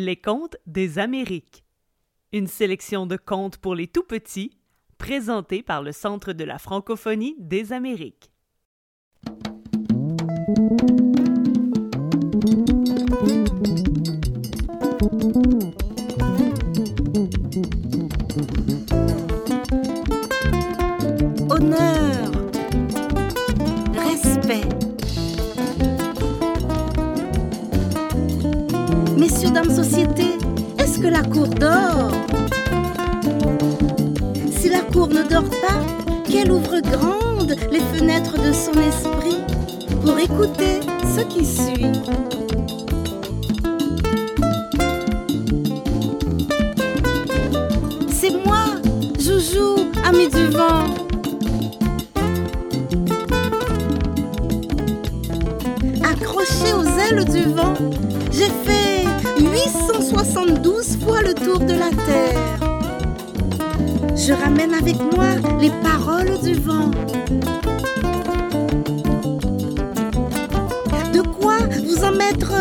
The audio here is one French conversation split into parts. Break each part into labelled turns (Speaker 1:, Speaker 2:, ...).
Speaker 1: Les contes des Amériques. Une sélection de contes pour les tout petits, présentés par le Centre de la francophonie des Amériques.
Speaker 2: Si la cour ne dort pas, qu'elle ouvre grandes les fenêtres de son esprit pour écouter ce qui suit. C'est moi, Joujou, ami du vent. Accroché aux ailes du vent, j'ai fait 872 le tour de la terre. Je ramène avec moi les paroles du vent. De quoi vous en mettre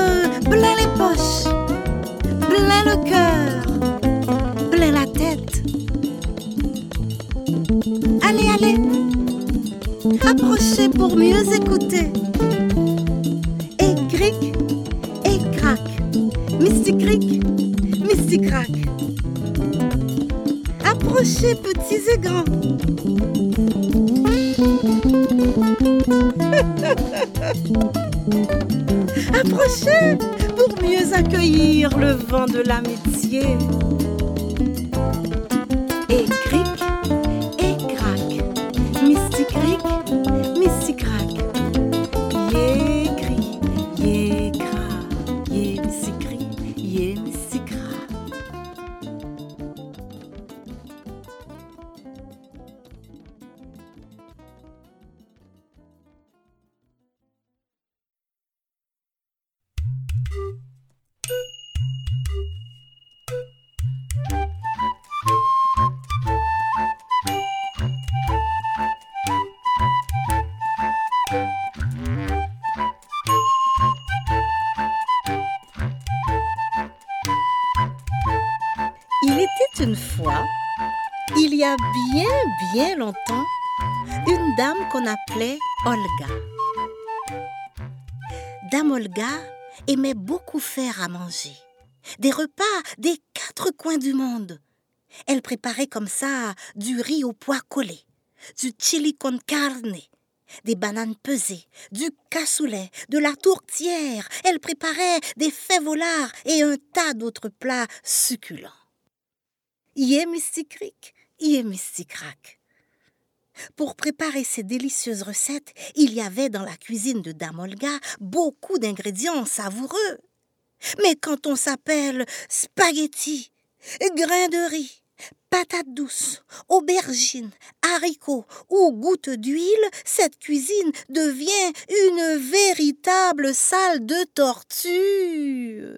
Speaker 2: Approchez petits et grands. Approchez pour mieux accueillir le vent de l'amitié. Une fois, il y a bien bien longtemps, une dame qu'on appelait Olga. Dame Olga aimait beaucoup faire à manger. Des repas des quatre coins du monde. Elle préparait comme ça du riz au pois collé, du chili con carne, des bananes pesées, du cassoulet, de la tourtière. Elle préparait des févolards et un tas d'autres plats succulents. Yé mystique Pour préparer ces délicieuses recettes, il y avait dans la cuisine de Dame Olga beaucoup d'ingrédients savoureux. Mais quand on s'appelle spaghetti, grains de riz, patates douces, aubergines, haricots ou gouttes d'huile, cette cuisine devient une véritable salle de torture.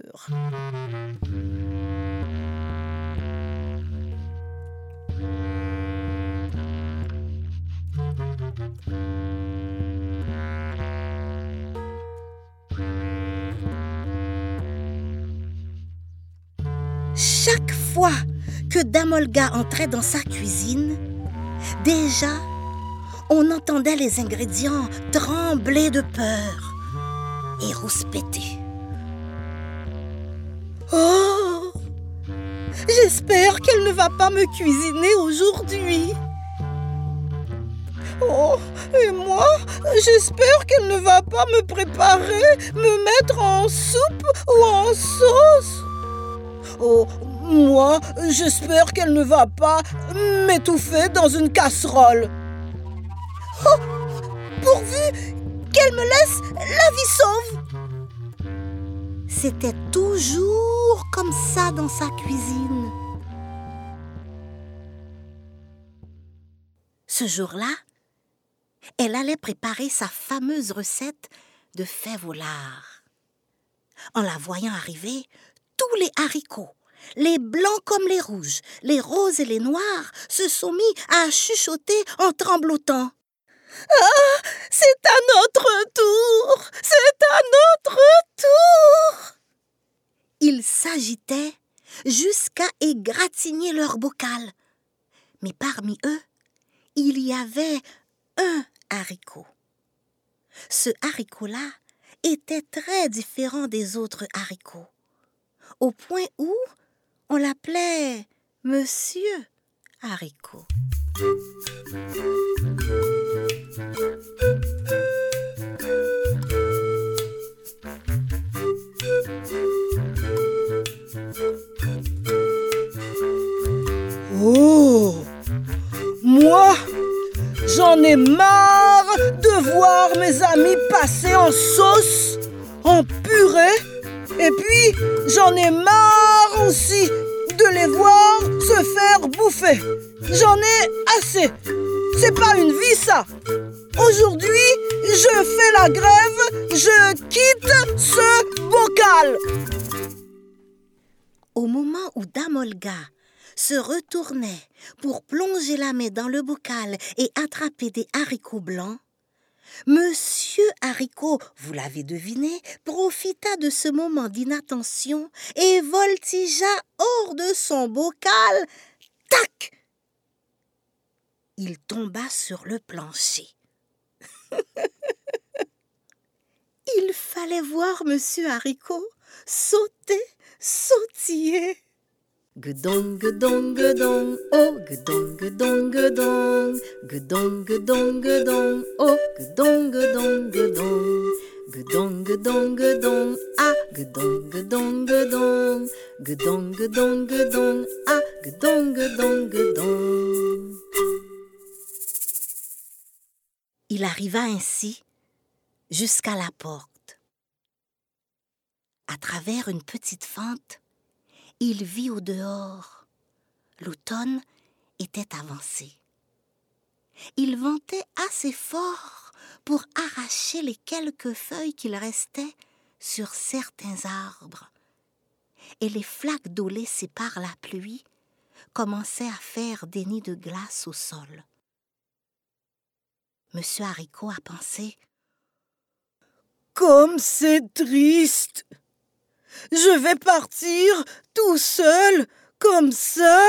Speaker 2: Chaque fois que Dame Olga entrait dans sa cuisine, déjà, on entendait les ingrédients trembler de peur et rouspéter. Oh J'espère qu'elle ne va pas me cuisiner aujourd'hui. Oh, et moi, j'espère qu'elle ne va pas me préparer, me mettre en soupe ou en sauce. Oh, moi, j'espère qu'elle ne va pas m'étouffer dans une casserole. Oh, pourvu qu'elle me laisse la vie sauve. C'était toujours comme ça dans sa cuisine. Ce jour-là, elle allait préparer sa fameuse recette de fèves au. En la voyant arriver, tous les haricots, les blancs comme les rouges, les roses et les noirs, se sont mis à chuchoter en tremblotant. Ah, c'est à notre tour, c'est à notre tour. Ils s'agitaient jusqu'à égratigner leur bocal. Mais parmi eux, il y avait un haricot. Ce haricot-là était très différent des autres haricots, au point où on l'appelait Monsieur Haricot.
Speaker 3: Oh Moi, j'en ai marre de voir mes amis passer en sauce, en purée, et puis j'en ai marre aussi de les voir se faire bouffer. J'en ai assez. C'est pas une vie ça. Aujourd'hui, je fais la grève, je quitte ce bocal.
Speaker 2: Au moment où Damolga se retournait pour plonger la main dans le bocal et attraper des haricots blancs, Monsieur Haricot, vous l'avez deviné, profita de ce moment d'inattention et voltigea hors de son bocal. Tac Il tomba sur le plancher. Il fallait voir Monsieur Haricot sauter, sautiller.
Speaker 4: Gedong, gedong, gedong, oh, gedong, gedong, gedong, gedong, gedong, gedong, oh, gedong, gedong, gedong, gedong, gedong, gedong, ah, gedong, gedong, gedong, gedong, gedong, gedong, ah, gedong, gedong, gedong.
Speaker 2: Il arriva ainsi jusqu'à la porte. À travers une petite fente, il vit au dehors. L'automne était avancé. Il ventait assez fort pour arracher les quelques feuilles qu'il restait sur certains arbres. Et les flaques d'eau laissées par la pluie commençaient à faire des nids de glace au sol. Monsieur Haricot a pensé
Speaker 3: Comme c'est triste je vais partir tout seul, comme ça.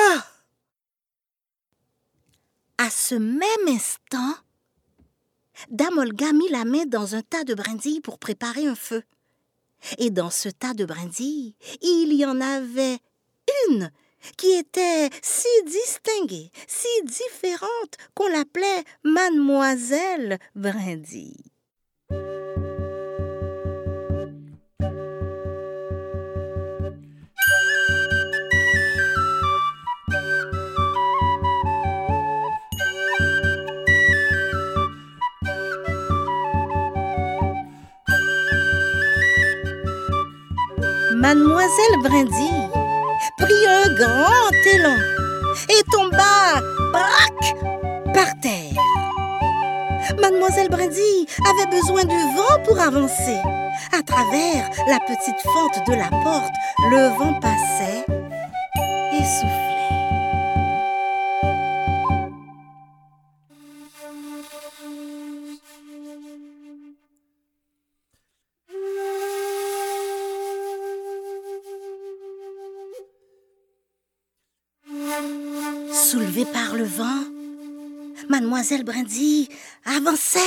Speaker 2: À ce même instant, Damolga mit la main dans un tas de brindilles pour préparer un feu. Et dans ce tas de brindilles, il y en avait une qui était si distinguée, si différente qu'on l'appelait Mademoiselle Brindille. Mademoiselle Brindille prit un grand élan et tomba, par terre. Mademoiselle Brindille avait besoin du vent pour avancer. À travers la petite fente de la porte, le vent passait et soufflait. Mademoiselle Brindille avançait.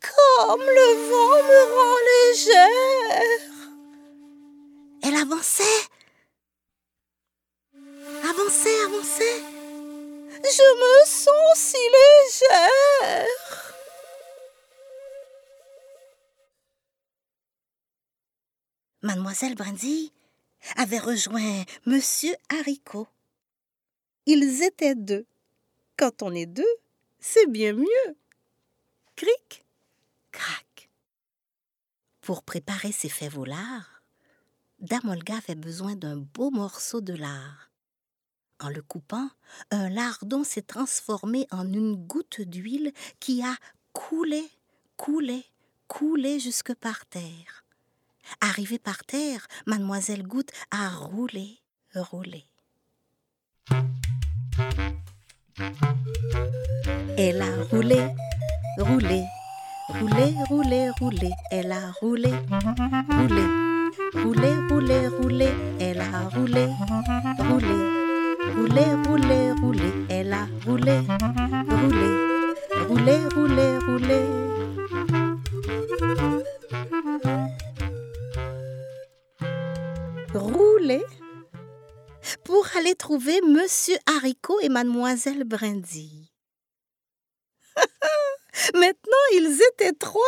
Speaker 2: Comme le vent me rend légère. Elle avançait. Avançait, avançait. Je me sens si légère. Mademoiselle Brindille avait rejoint Monsieur Haricot. Ils étaient deux. Quand on est deux, c'est bien mieux. Cric, crac. Pour préparer ses fèves au lard, Damolga avait besoin d'un beau morceau de lard. En le coupant, un lardon s'est transformé en une goutte d'huile qui a coulé, coulé, coulé jusque par terre. Arrivée par terre, mademoiselle Goutte a roulé, roulé. Elle a roulé, roulé, roulé, roulé, roulé, elle a roulé, roulé, roulé, roulé, roulé, elle a roulé, roulé, roulé, roulé, roulé, elle a roulé, roulé, roulé, roulé, roulé. Pour aller trouver Monsieur Haricot et Mademoiselle Brindille. Maintenant, ils étaient trois.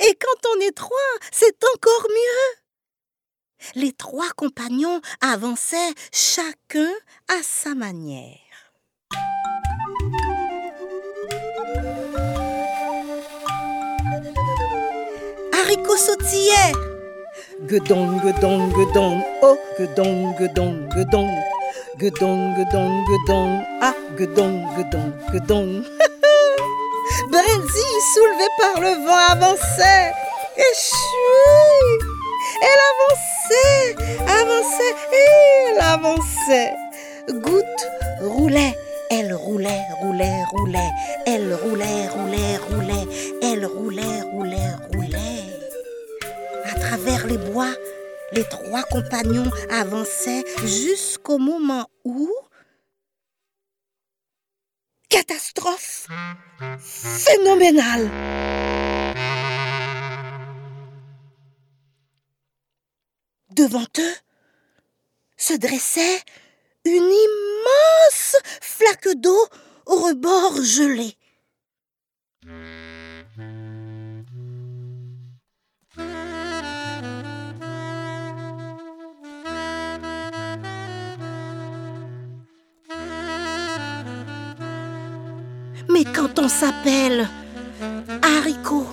Speaker 2: Et quand on est trois, c'est encore mieux. Les trois compagnons avançaient chacun à sa manière. Haricot sautillait. Guedon, guedon, guedon, oh, guedon, guedon, guedon. Guedon, guedon, guedon, ah, guedon, guedon, guedon. Brindille, soulevée par le vent, avançait. Et chouii Elle avançait, avançait, et elle avançait. Goutte roulait, elle roulait, roulait, roulait. Elle roulait, roulait, roulait. Elle roulait, roulait, roulait. À travers les bois, les trois compagnons avançaient jusqu'au moment où catastrophe phénoménale. Devant eux se dressait une immense flaque d'eau au rebord gelé. Mais quand on s'appelle haricot,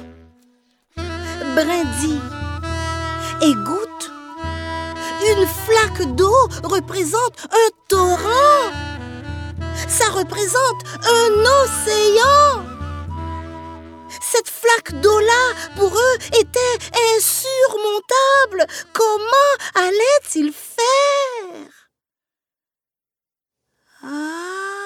Speaker 2: brindille et goutte, une flaque d'eau représente un torrent. Ça représente un océan. Cette flaque d'eau-là, pour eux, était insurmontable. Comment allaient-ils faire? Ah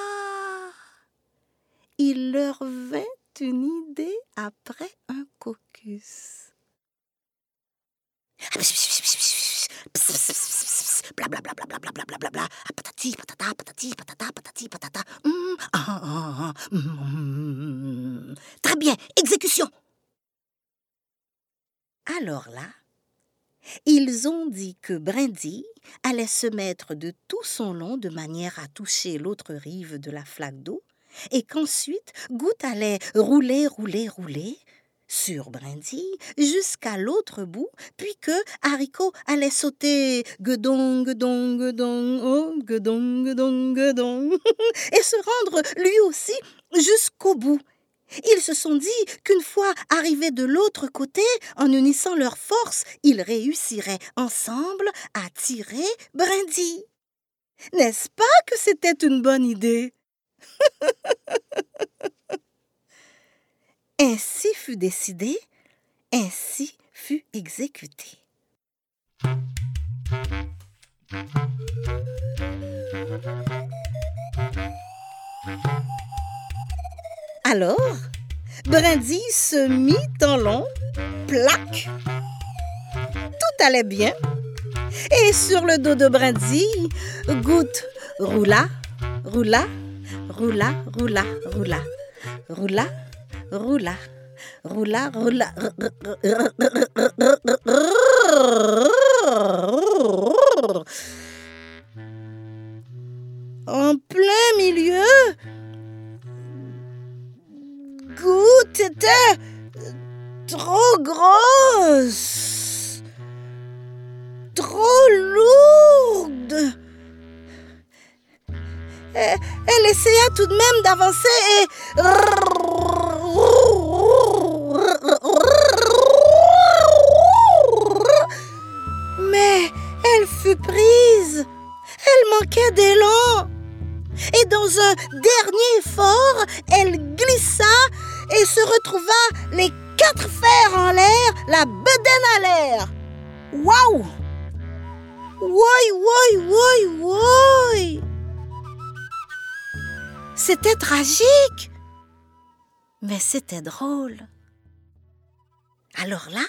Speaker 2: Il leur vint une idée après un caucus. Très bien, exécution. Alors là, ils ont dit que Brindille allait se mettre de tout son long de manière à toucher l'autre rive de la flaque d'eau, et qu'ensuite Goutte allait rouler, rouler, rouler sur Brindille jusqu'à l'autre bout, puis que Haricot allait sauter guedon, guedon, guedon, oh, guedon, guedon, guedon, et se rendre lui aussi jusqu'au bout. Ils se sont dit qu'une fois arrivés de l'autre côté, en unissant leurs forces, ils réussiraient ensemble à tirer Brindille. N'est-ce pas que c'était une bonne idée? Ainsi fut décidé, ainsi fut exécuté. Alors, Brindille se mit en long, plaque. Tout allait bien. Et sur le dos de Brindille, Goutte roula, roula, roula, roula, roula, roula, roula, roula, roula. En plein milieu, Goutte était trop grosse, essaya tout de même d'avancer et... Mais elle fut prise. Elle manquait d'élan. Et dans un dernier effort, elle glissa et se retrouva les quatre fers en l'air, la bedaine à l'air. Waouh! Woi, woi, woi, woi! C'était tragique, mais c'était drôle. Alors là,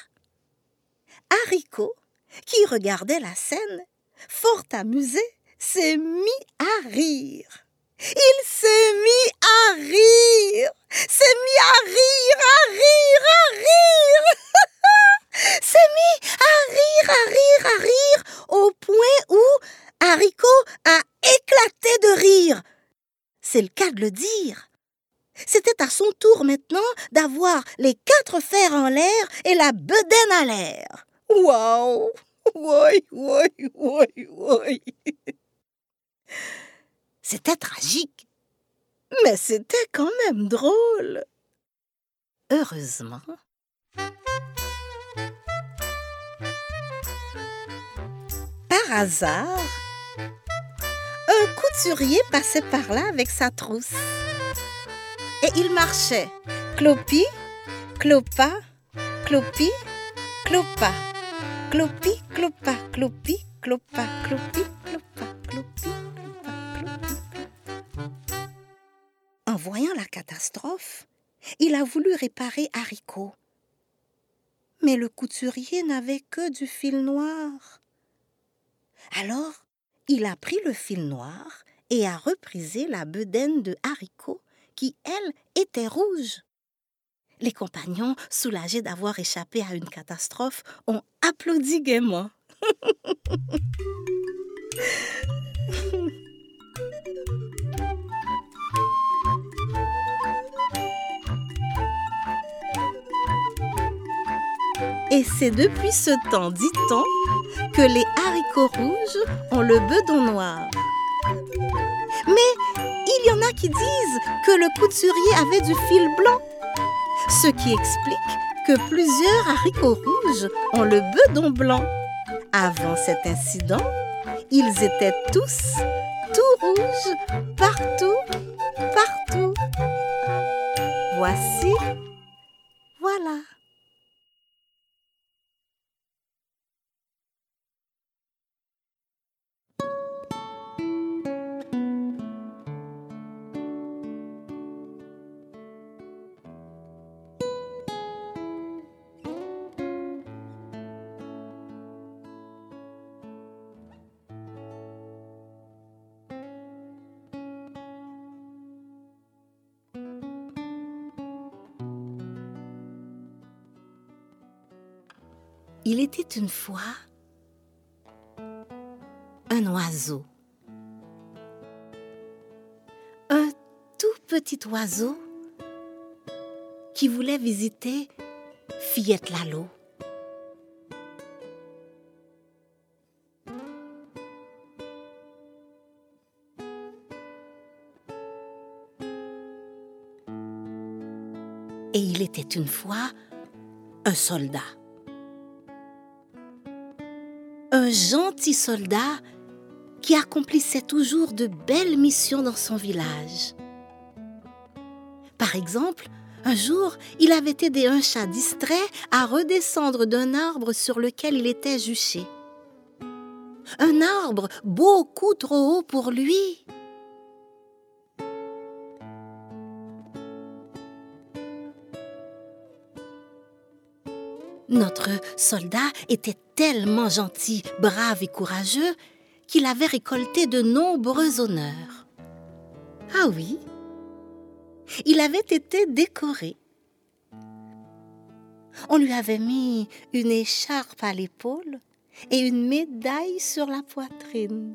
Speaker 2: Haricot, qui regardait la scène, fort amusé, s'est mis à rire. Il s'est mis à rire, s'est mis à rire, à rire, à rire, s'est mis à rire, à rire, à rire, au point où Haricot a éclaté de rire. C'est le cas de le dire. C'était à son tour maintenant d'avoir les quatre fers en l'air et la bedaine à l'air. Waouh! Oui, oui, oui, oui. C'était tragique, mais c'était quand même drôle. Heureusement, par hasard, couturier passait par là avec sa trousse. Et il marchait, clopi, clopa, clopi, clopa, clopi, clopa, clopi, clopa, clopi, clopa, clopi, clopa, clopi. En voyant la catastrophe, il a voulu réparer Haricot. Mais le couturier n'avait que du fil noir. Alors, il a pris le fil noir et a reprisé la bedaine de haricot qui, elle, était rouge. Les compagnons, soulagés d'avoir échappé à une catastrophe, ont applaudi gaiement. Et c'est depuis ce temps, dit-on, que les haricots rouges ont le bedon noir. Mais il y en a qui disent que le couturier avait du fil blanc, ce qui explique que plusieurs haricots rouges ont le bedon blanc. Avant cet incident, ils étaient tous tout rouges partout, partout. Voici, Il était une fois un oiseau. Un tout petit oiseau qui voulait visiter Fillette Lalo. Et il était une fois un soldat. Un gentil soldat qui accomplissait toujours de belles missions dans son village. Par exemple, un jour, il avait aidé un chat distrait à redescendre d'un arbre sur lequel il était juché. Un arbre beaucoup trop haut pour lui. Notre soldat était tellement gentil, brave et courageux qu'il avait récolté de nombreux honneurs. Ah oui, il avait été décoré. On lui avait mis une écharpe à l'épaule et une médaille sur la poitrine.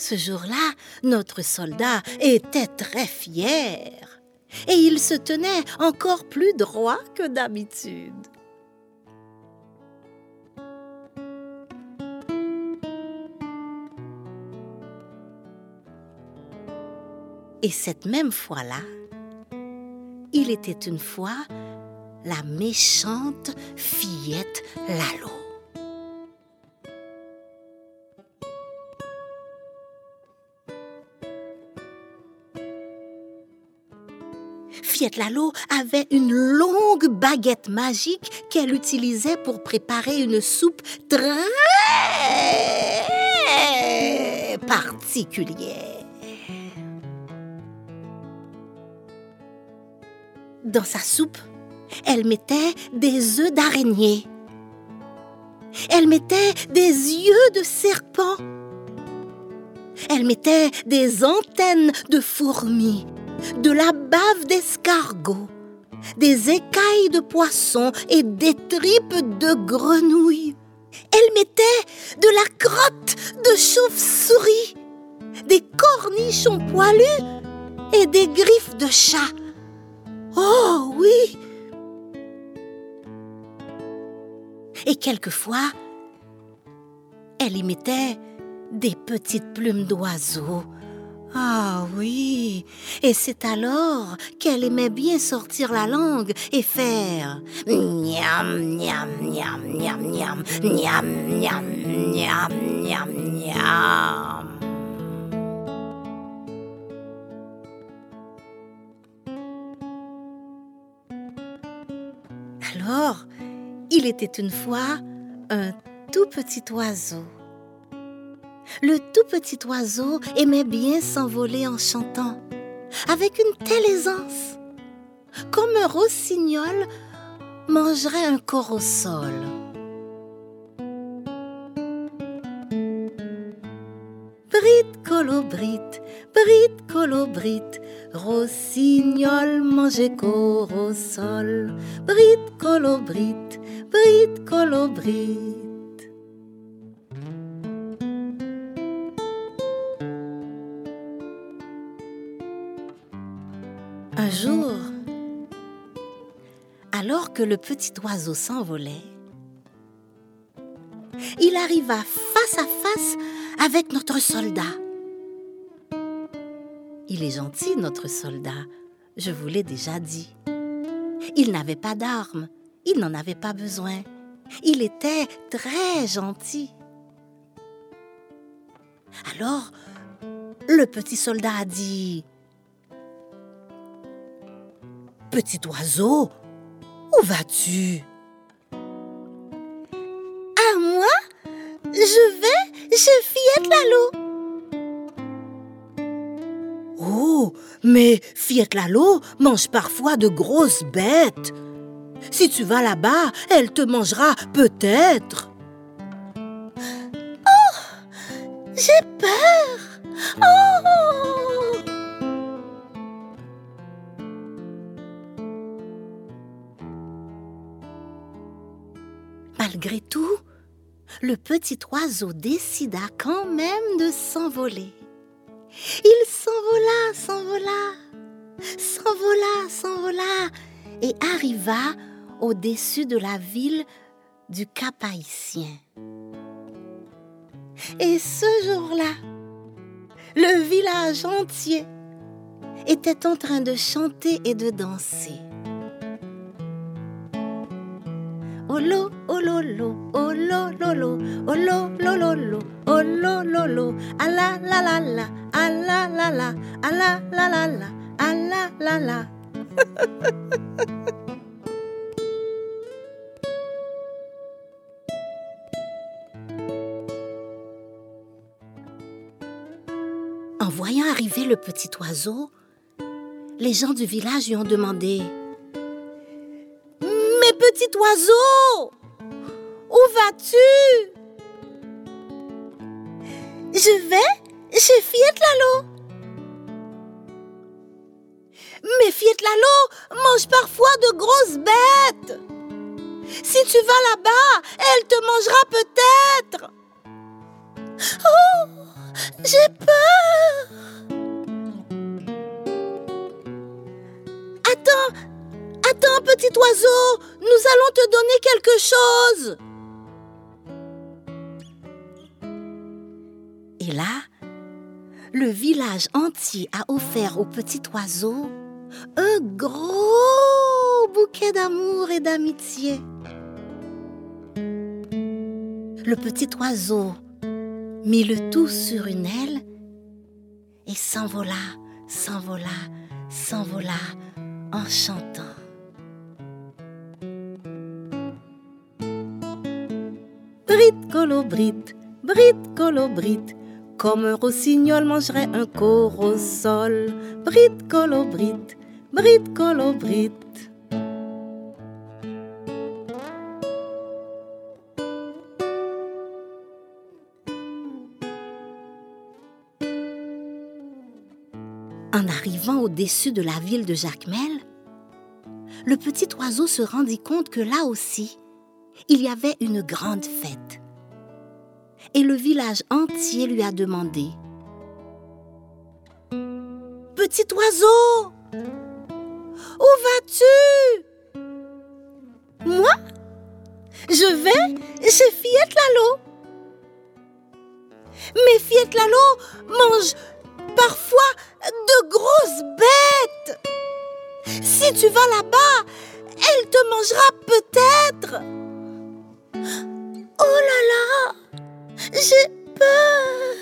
Speaker 2: Ce jour-là, notre soldat était très fier et il se tenait encore plus droit que d'habitude. Et cette même fois-là, il était une fois la méchante fillette Lalo. Fiette Lalo avait une longue baguette magique qu'elle utilisait pour préparer une soupe très particulière. Dans sa soupe, elle mettait des œufs d'araignée. Elle mettait des yeux de serpent. Elle mettait des antennes de fourmis, de la bave d'escargot, des écailles de poisson et des tripes de grenouilles. Elle mettait de la crotte de chauve-souris, des cornichons poilus et des griffes de chat. Oh oui Et quelquefois, elle y mettait des petites plumes d'oiseaux. Ah oui, et c'est alors qu'elle aimait bien sortir la langue et faire niam niam niam niam niam niam niam niam niam niam. Alors, il était une fois un tout petit oiseau. Le tout petit oiseau aimait bien s'envoler en chantant, avec une telle aisance, comme un rossignol mangerait un corps au sol. Brite colobrite, brite colobrite, rossignol mangeait corps au sol. Brite colobrite, brite colobrite. Jour, alors que le petit oiseau s'envolait, il arriva face à face avec notre soldat. Il est gentil, notre soldat, je vous l'ai déjà dit. Il n'avait pas d'armes, il n'en avait pas besoin. Il était très gentil. Alors, le petit soldat a dit Petit oiseau, où vas-tu? À moi Je vais chez Fillette Lalo. Oh, mais Fillette Lalo mange parfois de grosses bêtes. Si tu vas là-bas, elle te mangera peut-être. Oh, j'ai peur. Malgré tout, le petit oiseau décida quand même de s'envoler. Il s'envola, s'envola, s'envola, s'envola et arriva au-dessus de la ville du Cap Haïtien. Et ce jour-là, le village entier était en train de chanter et de danser. Olo, ololo. En voyant arriver le petit oiseau, les gens du village lui ont demandé petit oiseau, où vas-tu? Je vais chez Fiat Lalo. Mais Fiat Lalo mange parfois de grosses bêtes. Si tu vas là-bas, elle te mangera peut-être. Oh, j'ai peur. Petit oiseau, nous allons te donner quelque chose. Et là, le village entier a offert au petit oiseau un gros bouquet d'amour et d'amitié. Le petit oiseau mit le tout sur une aile et s'envola, s'envola, s'envola en chantant. colobrite, brite colobrite, comme un rossignol mangerait un corosol, brite colobrite, brite colobrite. En arrivant au-dessus de la ville de Jacmel, le petit oiseau se rendit compte que là aussi, il y avait une grande fête. Et le village entier lui a demandé Petit oiseau, où vas-tu? Moi? Je vais chez Fillette Lalo. Mais Fillette Lalo mange parfois de grosses bêtes. Si tu vas là-bas, elle te mangera peut-être. Oh là là, j'ai peur.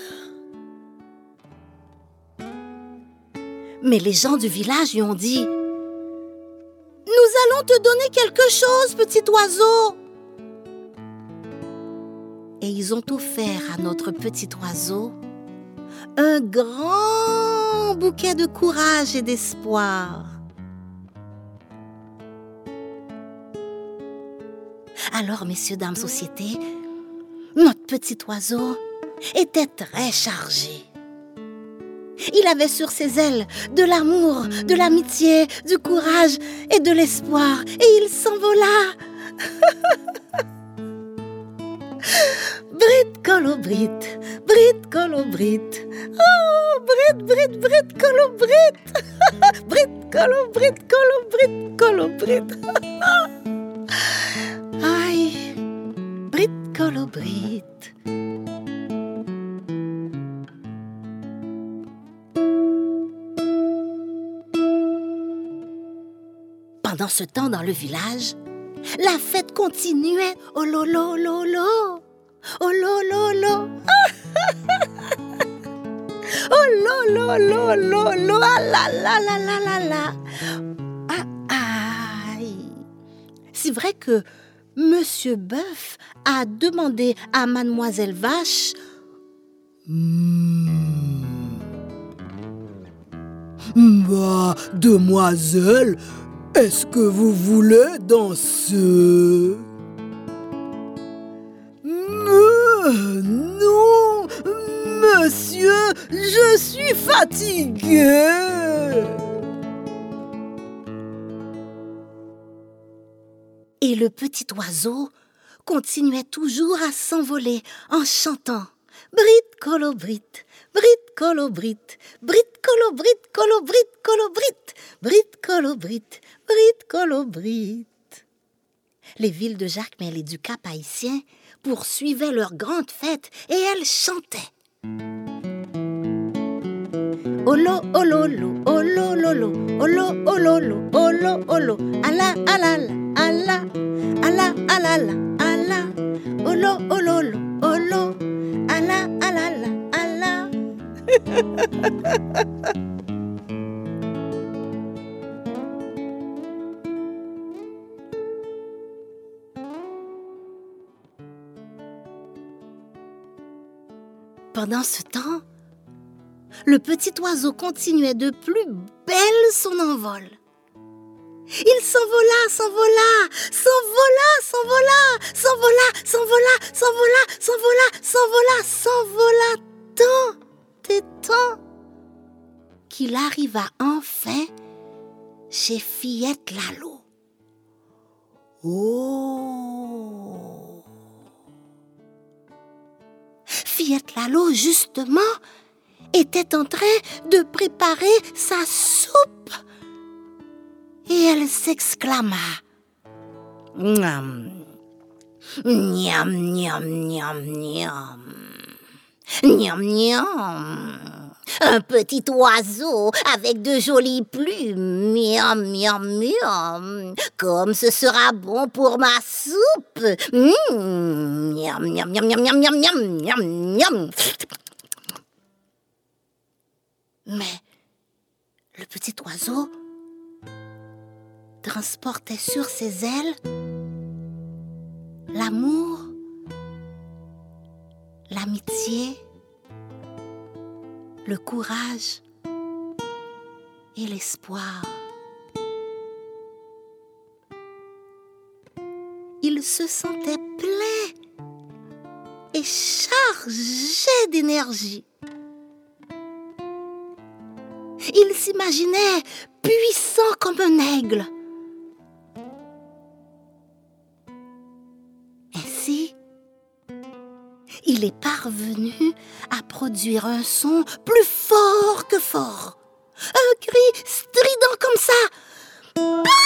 Speaker 2: Mais les gens du village lui ont dit, Nous allons te donner quelque chose, petit oiseau. Et ils ont offert à notre petit oiseau un grand bouquet de courage et d'espoir. Alors, messieurs, dames, société, notre petit oiseau était très chargé. Il avait sur ses ailes de l'amour, de l'amitié, du courage et de l'espoir, et il s'envola. Brit colobrit, Brit colobrit. Oh, Brit, Brit, Brit colobrit. Brit colobrit, colobrit, colobrit. Pendant ce temps, dans le village, la fête continuait. Oh lolo lolo. Oh lolo lolo. Oh lolo lolo. Ah la la la la la la. Ah aïe. C'est vrai que Monsieur Bœuf a demandé à Mademoiselle Vache.
Speaker 5: Hmm. Bah, demoiselle, est-ce que vous voulez danser? Non, monsieur, je suis fatigué.
Speaker 2: Et le petit oiseau continuait toujours à s'envoler en chantant Brit colobrit, Brit colobrit, Brit colobrit, colobrit, colobrit, Brit colobrit, Brit colobrit. Les villes de Jacmel et du Cap haïtien poursuivaient leur grande fête et elles chantaient. Olo, ololo, olo, lolo, olo, ololo, olo, olo, ala, ala, ala, ala, ala, ala, ala, olo, ololo, olo, ala, ala, ala, ala. Pendant ce temps, le petit oiseau continuait de plus belle son envol. Il s'envola, s'envola, s'envola, s'envola, s'envola, s'envola, s'envola, s'envola, s'envola, s'envola tant et tant qu'il arriva enfin chez Fillette Lalo. Oh Fillette Lalo, justement, était en train de préparer sa soupe. Et elle s'exclama. Niam, niam, niam, niam, niam. Niam, niam. Un petit oiseau avec de jolies plumes. Miam, miam, miam. Comme ce sera bon pour ma soupe. Miam, miam, miam, miam, miam, miam, miam, miam, miam. Mais le petit oiseau transportait sur ses ailes l'amour, l'amitié, le courage et l'espoir. Il se sentait plein et chargé d'énergie. Il s'imaginait puissant comme un aigle. Ainsi, il est parvenu à produire un son plus fort que fort. Un cri strident comme ça.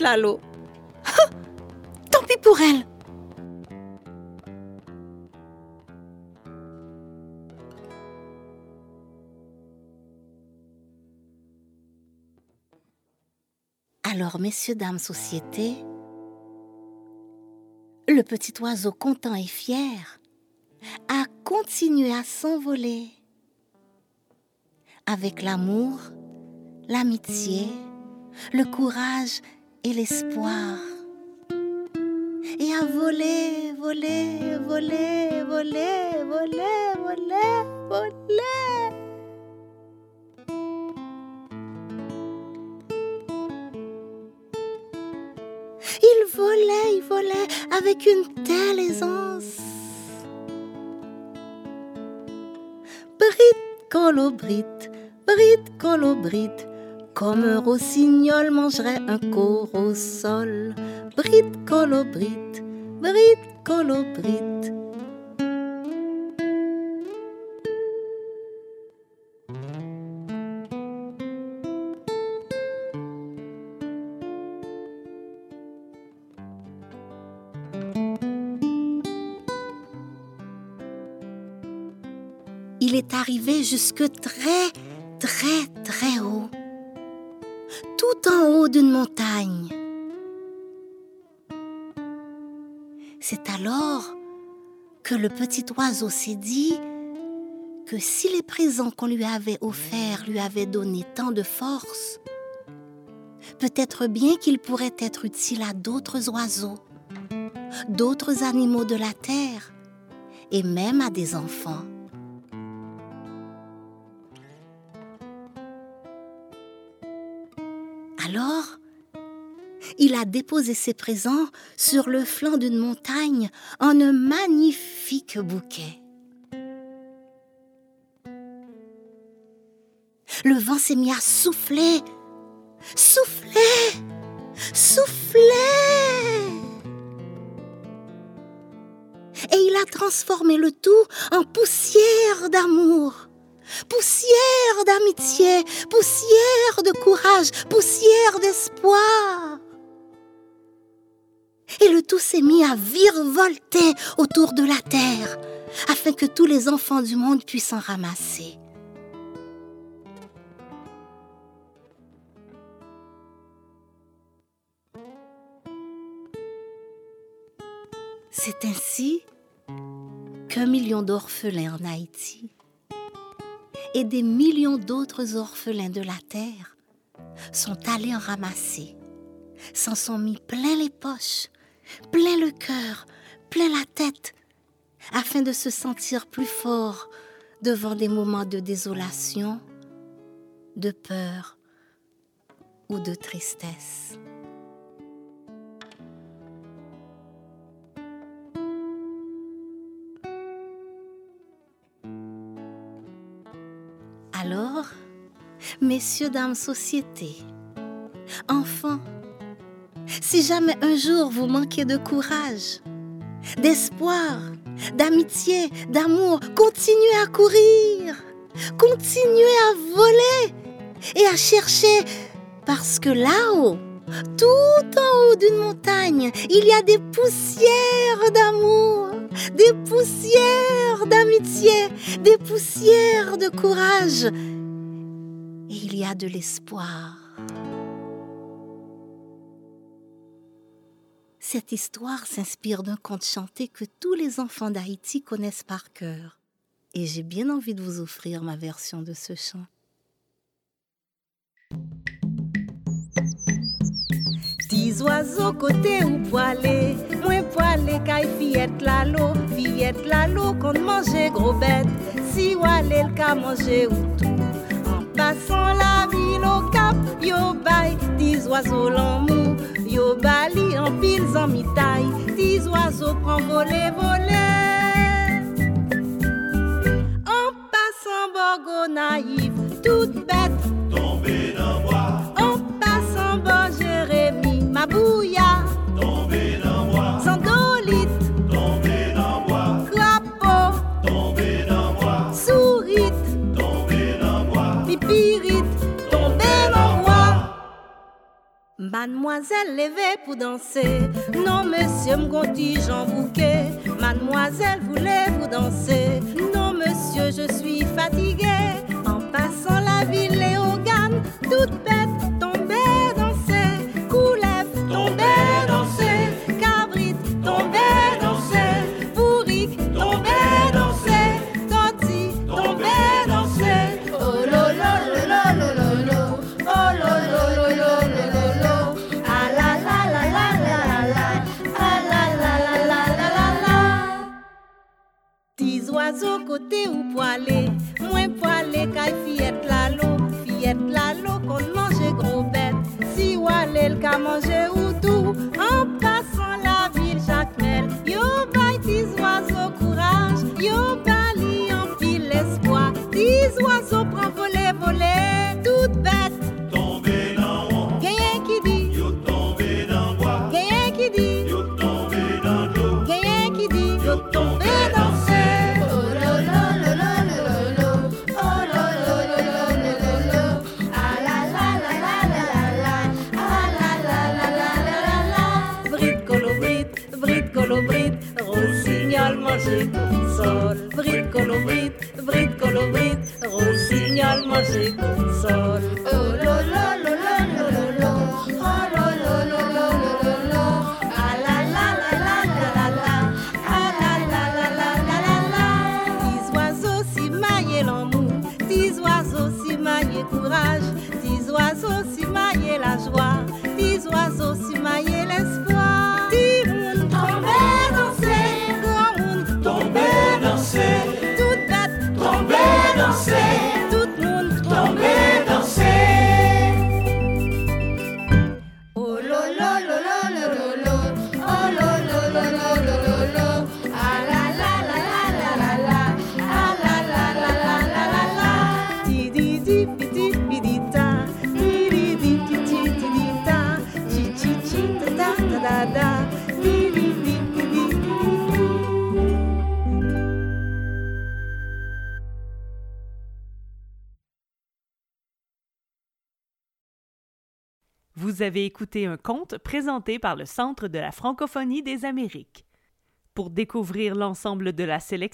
Speaker 2: Lalo. Tant pis pour elle. Alors, messieurs, dames, société, le petit oiseau content et fier a continué à s'envoler avec l'amour, l'amitié, le courage et l'espoir. Et à voler, voler, voler, voler, voler, voler, voler. Il volait, il volait avec une telle aisance. Brit, colobrit, brit, colobrit, comme un rossignol mangerait un corps au sol. Brit, colobrit, brit, colobrit. il est arrivé jusque très, très, très haut d'une montagne. C'est alors que le petit oiseau s'est dit que si les présents qu'on lui avait offerts lui avaient donné tant de force, peut-être bien qu'il pourrait être utile à d'autres oiseaux, d'autres animaux de la terre et même à des enfants. Il a déposé ses présents sur le flanc d'une montagne en un magnifique bouquet. Le vent s'est mis à souffler, souffler, souffler. Et il a transformé le tout en poussière d'amour poussière d'amitié, poussière de courage, poussière d'espoir. Et le tout s'est mis à virevolter autour de la terre, afin que tous les enfants du monde puissent en ramasser. C'est ainsi qu'un million d'orphelins en Haïti et des millions d'autres orphelins de la terre sont allés en ramasser, s'en sont mis plein les poches, plein le cœur, plein la tête, afin de se sentir plus fort devant des moments de désolation, de peur ou de tristesse. Alors, messieurs, dames, société, enfants, si jamais un jour vous manquez de courage, d'espoir, d'amitié, d'amour, continuez à courir, continuez à voler et à chercher, parce que là-haut, tout en haut d'une montagne, il y a des poussières d'amour des poussières d'amitié, des poussières de courage. Et il y a de l'espoir.
Speaker 6: Cette histoire s'inspire d'un conte chanté que tous les enfants d'Haïti connaissent par cœur. Et j'ai bien envie de vous offrir ma version de ce chant.
Speaker 2: Tis oiseaux côté ou poilé, moins poilé qu'aille fillette la l'eau, fillette la l'eau qu'on mangeait gros bête, si oualé le cas manger ou tout. En passant la ville au cap, yo bye, tis oiseaux l'amour. Yo bali en pile en mitaille, tis oiseaux prend voler, voler. En passant Borgo naïf, toute bête,
Speaker 7: tombée dans bois.
Speaker 2: En passant bon Jérémy, ma bouille. Mademoiselle levée pour danser. Non, monsieur, m'gondi, j'en bouquet. Mademoiselle voulait vous danser. Non, monsieur, je suis fatiguée. En passant la ville, mi alma si tu
Speaker 1: sol avez écouté un conte présenté par le Centre de la francophonie des Amériques. Pour découvrir l'ensemble de la sélection,